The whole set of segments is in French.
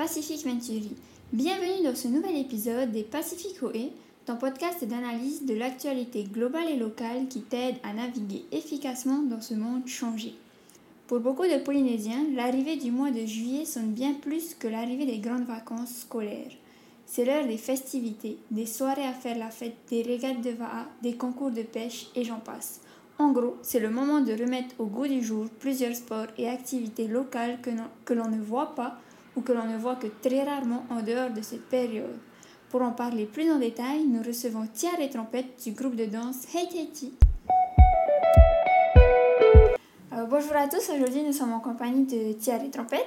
Pacific Venturi. Bienvenue dans ce nouvel épisode des Pacific OE, ton podcast d'analyse de l'actualité globale et locale qui t'aide à naviguer efficacement dans ce monde changé. Pour beaucoup de Polynésiens, l'arrivée du mois de juillet sonne bien plus que l'arrivée des grandes vacances scolaires. C'est l'heure des festivités, des soirées à faire la fête, des régates de Va'a, des concours de pêche et j'en passe. En gros, c'est le moment de remettre au goût du jour plusieurs sports et activités locales que l'on ne voit pas ou que l'on ne voit que très rarement en dehors de cette période. Pour en parler plus en détail, nous recevons Tiare et Trompette du groupe de danse Hey Haiti. Euh, bonjour à tous, aujourd'hui nous sommes en compagnie de Tiare et Trompette.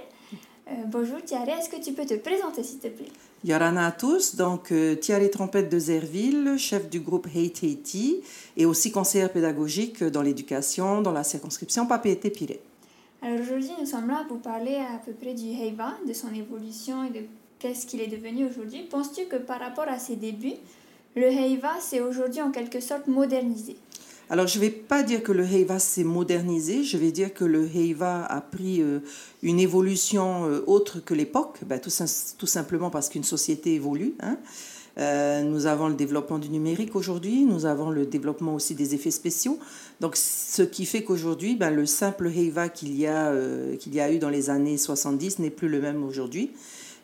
Euh, bonjour Thierry, est-ce que tu peux te présenter s'il te plaît? Yorana à tous, donc euh, Thierry Trompette de Zerville, chef du groupe Hate Haiti et aussi conseillère pédagogique dans l'éducation dans la circonscription Papeete-Piré. Alors aujourd'hui nous sommes là pour parler à peu près du Heiva, de son évolution et de qu'est-ce qu'il est devenu aujourd'hui. Penses-tu que par rapport à ses débuts, le Heiva s'est aujourd'hui en quelque sorte modernisé? Alors, je ne vais pas dire que le Heiva s'est modernisé, je vais dire que le Heiva a pris euh, une évolution euh, autre que l'époque, tout, tout, simplement parce qu'une société évolue. Hein. Euh, nous avons le développement du numérique aujourd'hui, nous avons le développement aussi des effets spéciaux. Donc, ce qui fait qu'aujourd'hui, ben, le simple Heiva qu'il y, a, qu'il y a eu dans les années 70 n'est plus le même aujourd'hui.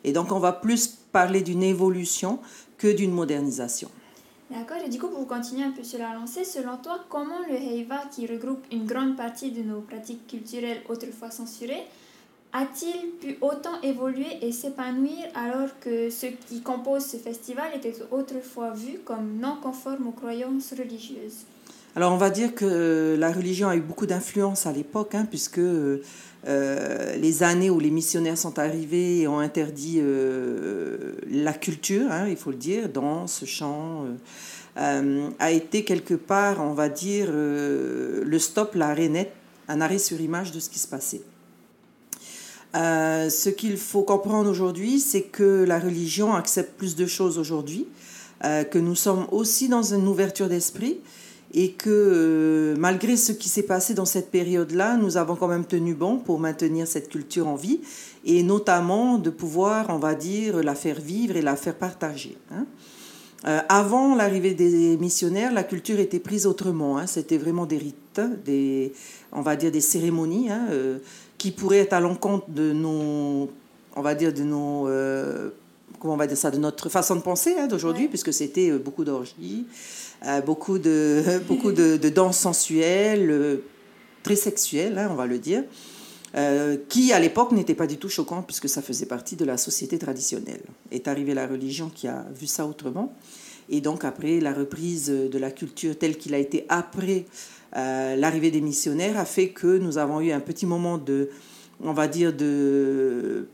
Et donc, on va plus parler d'une évolution que d'une modernisation. D'accord, et du coup, pour continuer un peu sur la lancée, selon toi, comment le Heiva, qui regroupe une grande partie de nos pratiques culturelles autrefois censurées, a-t-il pu autant évoluer et s'épanouir alors que ceux qui composent ce festival étaient autrefois vus comme non conformes aux croyances religieuses? Alors on va dire que la religion a eu beaucoup d'influence à l'époque, hein, puisque euh, les années où les missionnaires sont arrivés et ont interdit euh, la culture, hein, il faut le dire, danse, chant, euh, a été quelque part, on va dire, le stop, l'arrêt net, un arrêt sur image de ce qui se passait. Euh, ce qu'il faut comprendre aujourd'hui, c'est que la religion accepte plus de choses aujourd'hui, euh, que nous sommes aussi dans une ouverture d'esprit et que euh, malgré ce qui s'est passé dans cette période-là, nous avons quand même tenu bon pour maintenir cette culture en vie et notamment de pouvoir, on va dire, la faire vivre et la faire partager. Hein. avant l'arrivée des missionnaires, la culture était prise autrement. Hein. C'était vraiment des rites, des, on va dire des cérémonies. Hein, qui pourrait être à l'encontre de nos, on va dire, de nos, euh, comment on va dire ça, de notre façon de penser hein, d'aujourd'hui, puisque c'était euh, beaucoup d'orgies, euh, beaucoup de, beaucoup de, de danses sensuelles, très sexuelles, hein, on va le dire. qui à l'époque n'était pas du tout choquant puisque ça faisait partie de la société traditionnelle. Est arrivée la religion qui a vu ça autrement. Et donc après, la reprise de la culture telle qu'il a été après euh, l'arrivée des missionnaires a fait que nous avons eu un petit moment de, on va dire, de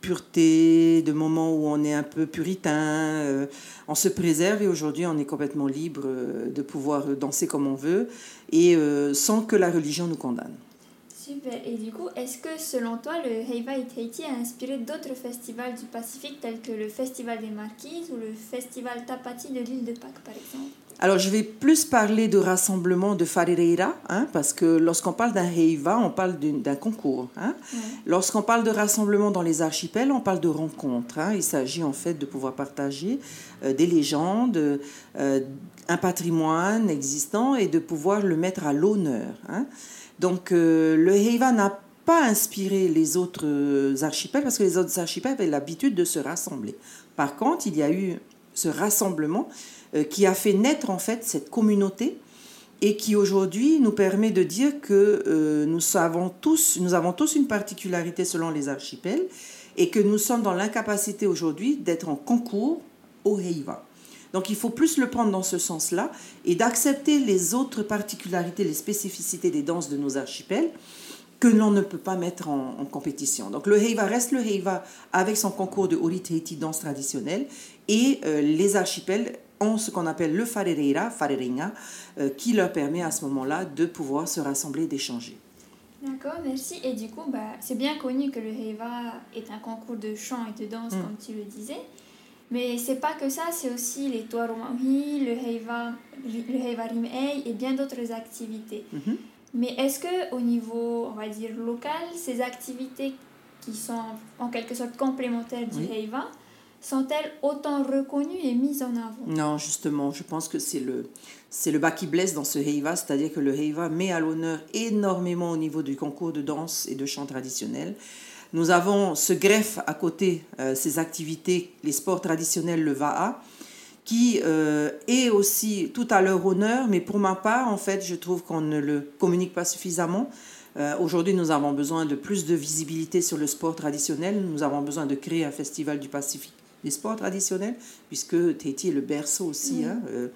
pureté, de moments où on est un peu puritain, euh, on se préserve et aujourd'hui on est complètement libre euh, de pouvoir danser comme on veut et sans que la religion nous condamne. Super. Et du coup, est-ce que selon toi, le Heiva et Tahiti a inspiré d'autres festivals du Pacifique tels que le Festival des Marquises ou le Festival Tapati de l'île de Pâques, par exemple? Alors, je vais plus parler de rassemblement de Farereira, hein, parce que lorsqu'on parle d'un Heiva, on parle d'un concours. Hein. Lorsqu'on parle de rassemblement dans les archipels, on parle de rencontre. Hein. Il s'agit en fait de pouvoir partager euh, des légendes, euh, un patrimoine existant et de pouvoir le mettre à l'honneur. Hein. Donc, euh, le Heiva n'a pas inspiré les autres archipels, parce que les autres archipels avaient l'habitude de se rassembler. Par contre, il y a eu ce rassemblement euh, qui a fait naître en fait cette communauté et qui aujourd'hui nous permet de dire que euh, nous, savons tous, nous avons tous une particularité selon les archipels et que nous sommes dans l'incapacité aujourd'hui d'être en concours au Heiva. Donc il faut plus le prendre dans ce sens-là et d'accepter les autres particularités, les spécificités des danses de nos archipels que l'on ne peut pas mettre en, compétition. Donc le Heiva reste le Heiva avec son concours de Ori Tahiti danse traditionnelle et euh, les archipels ont ce qu'on appelle le farereira, fareringa, euh, qui leur permet à ce moment-là de pouvoir se rassembler et d'échanger. D'accord, merci. Et du coup, bah, c'est bien connu que le Heiva est un concours de chant et de danse, mm. comme tu le disais. Mais c'est pas que ça, c'est aussi les Tuarumahi, le Heiva, le Heiva et bien d'autres activités. Mm-hmm. Mais est-ce que au niveau, on va dire, local, ces activités qui sont en quelque sorte complémentaires du Heiva, sont-elles autant reconnues et mises en avant? Non, justement, je pense que c'est le, c'est le bas qui blesse dans ce Heiva, c'est-à-dire que le Heiva met à l'honneur énormément au niveau du concours de danse et de chant traditionnel. Nous avons ce greffe à côté, euh, ces activités, les sports traditionnels, le VAA, qui euh, est aussi tout à leur honneur, mais pour ma part, en fait, je trouve qu'on ne le communique pas suffisamment. Euh, aujourd'hui, nous avons besoin de plus de visibilité sur le sport traditionnel. Nous avons besoin de créer un festival du Pacifique des sports traditionnels, puisque Tahiti est le berceau aussi hein, euh,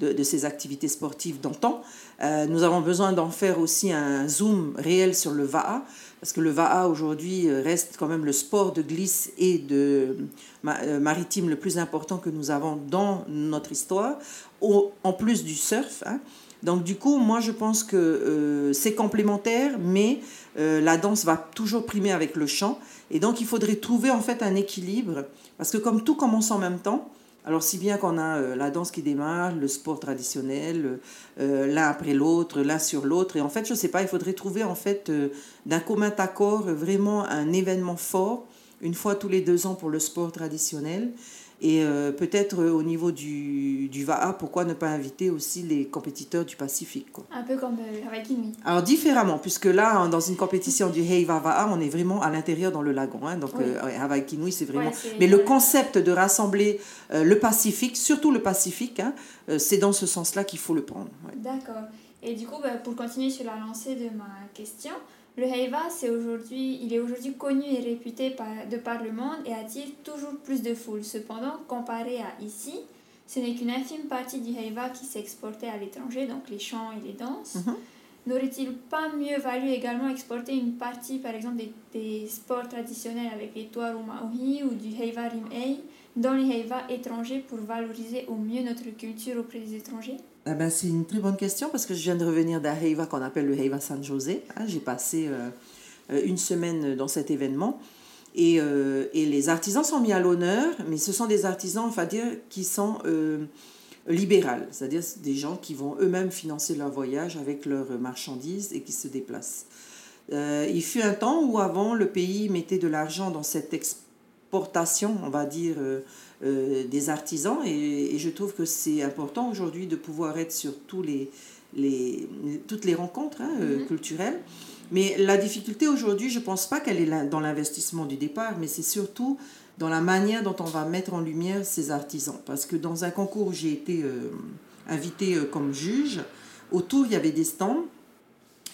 de, de, ces activités sportives d'antan. Euh, nous avons besoin d'en faire aussi un zoom réel sur le VAA, parce que le VAA aujourd'hui reste quand même le sport de glisse et de euh, maritime le plus important que nous avons dans notre histoire, au, en plus du surf. Hein. Donc du coup, moi je pense que c'est complémentaire, mais la danse va toujours primer avec le chant. Et donc il faudrait trouver en fait un équilibre parce que comme tout commence en même temps, alors si bien qu'on a euh, la danse qui démarre, le sport traditionnel, euh, l'un après l'autre, l'un sur l'autre, et en fait, je ne sais pas, il faudrait trouver en fait euh, d'un commun accord vraiment un événement fort, une fois tous les deux ans pour le sport traditionnel, et euh, peut-être euh, au niveau du, du VAA, pourquoi ne pas inviter aussi les compétiteurs du Pacifique quoi? Un peu comme euh, Hawaii Kinui. Alors différemment, puisque là, dans une compétition du Heiva VAA, on est vraiment à l'intérieur dans le lagon. Hein, donc oui. euh, Kinui, c'est vraiment... Ouais, Mais le concept de rassembler le Pacifique, surtout le Pacifique, hein, c'est dans ce sens-là qu'il faut le prendre. Ouais. D'accord. Et du coup, bah, pour continuer sur la lancée de ma question, le Heiva, c'est aujourd'hui, il est aujourd'hui connu et réputé par, de par le monde et attire toujours plus de foule. Cependant, comparé à ici, ce n'est qu'une infime partie du Heiva qui s'exportait à l'étranger, donc les chants et les danses. Mhm. N'aurait-il pas mieux valu également exporter une partie, par exemple, des, des sports traditionnels avec les Tuaru Maohi ou du Heiva Rimei dans les Heiva étrangers pour valoriser au mieux notre culture auprès des étrangers? Ah ben, c'est une très bonne question parce que je viens de revenir d'un Heiva qu'on appelle le Heiva San José. Hein, J'ai passé euh, une semaine dans cet événement. Et, euh, et, les artisans sont mis à l'honneur, mais ce sont des artisans, va dire, qui sont euh, libérales, c'est-à-dire des gens qui vont eux-mêmes financer leur voyage avec leurs marchandises et qui se déplacent. Euh, il fut un temps où avant, le pays mettait de l'argent dans cette exportation, on va dire, euh, euh, des artisans, et, et, je trouve que c'est important aujourd'hui de pouvoir être sur tous les, les, toutes les rencontres hein, mm -hmm. culturelles. Mais la difficulté aujourd'hui, je ne pense pas qu'elle est dans l'investissement du départ, mais c'est surtout dans la manière dont on va mettre en lumière ces artisans. Parce que dans un concours où j'ai été euh, invitée euh, comme juge, autour, il y avait des stands.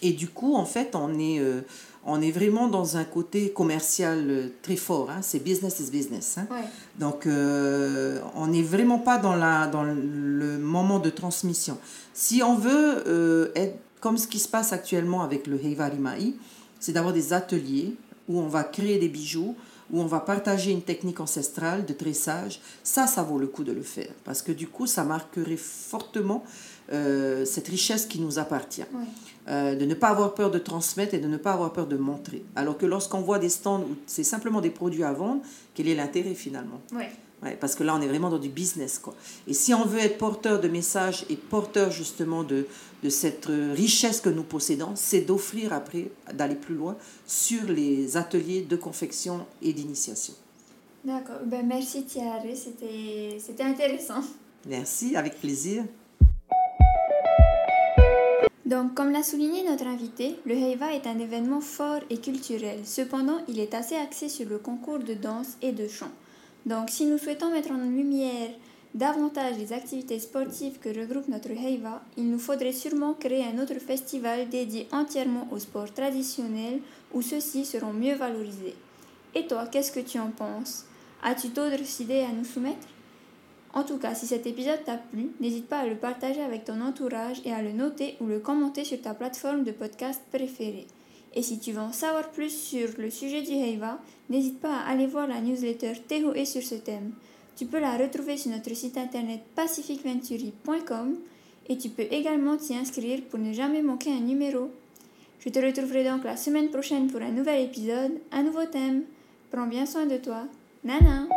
Et du coup, en fait, on est, euh, on est vraiment dans un côté commercial euh, très fort. Hein. C'est business is business. Hein. Ouais. Donc, euh, on n'est vraiment pas dans, la, dans le moment de transmission. Si on veut être comme ce qui se passe actuellement avec le Heiva Rimai, c'est d'avoir des ateliers où on va créer des bijoux, où on va partager une technique ancestrale de tressage, ça, ça vaut le coup de le faire. Parce que du coup, ça marquerait fortement euh, cette richesse qui nous appartient. Oui. Euh, de ne pas avoir peur de transmettre et de ne pas avoir peur de montrer. Alors que lorsqu'on voit des stands où c'est simplement des produits à vendre, quel est l'intérêt finalement? Ouais, parce que là, on est vraiment dans du business. Quoi. Et si on veut être porteur de messages et porteur justement de, de cette richesse que nous possédons, c'est d'offrir après, d'aller plus loin sur les ateliers de confection et d'initiation. D'accord. Ben, merci Thierry, c'était intéressant. Merci, avec plaisir. Donc, comme l'a souligné notre invité, le Heiva est un événement fort et culturel. Cependant, il est assez axé sur le concours de danse et de chant. Donc, si nous souhaitons mettre en lumière davantage les activités sportives que regroupe notre Heiva, il nous faudrait sûrement créer un autre festival dédié entièrement aux sports traditionnels où ceux-ci seront mieux valorisés. Et toi, qu'est-ce que tu en penses? As-tu d'autres idées à nous soumettre? En tout cas, si cet épisode t'a plu, n'hésite pas à le partager avec ton entourage et à le noter ou le commenter sur ta plateforme de podcast préférée. Et si tu veux en savoir plus sur le sujet du Heiva, n'hésite pas à aller voir la newsletter Tehoe sur ce thème. Tu peux la retrouver sur notre site internet pacificventuri.com et tu peux également t'y inscrire pour ne jamais manquer un numéro. Je te retrouverai donc la semaine prochaine pour un nouvel épisode, un nouveau thème. Prends bien soin de toi. Nana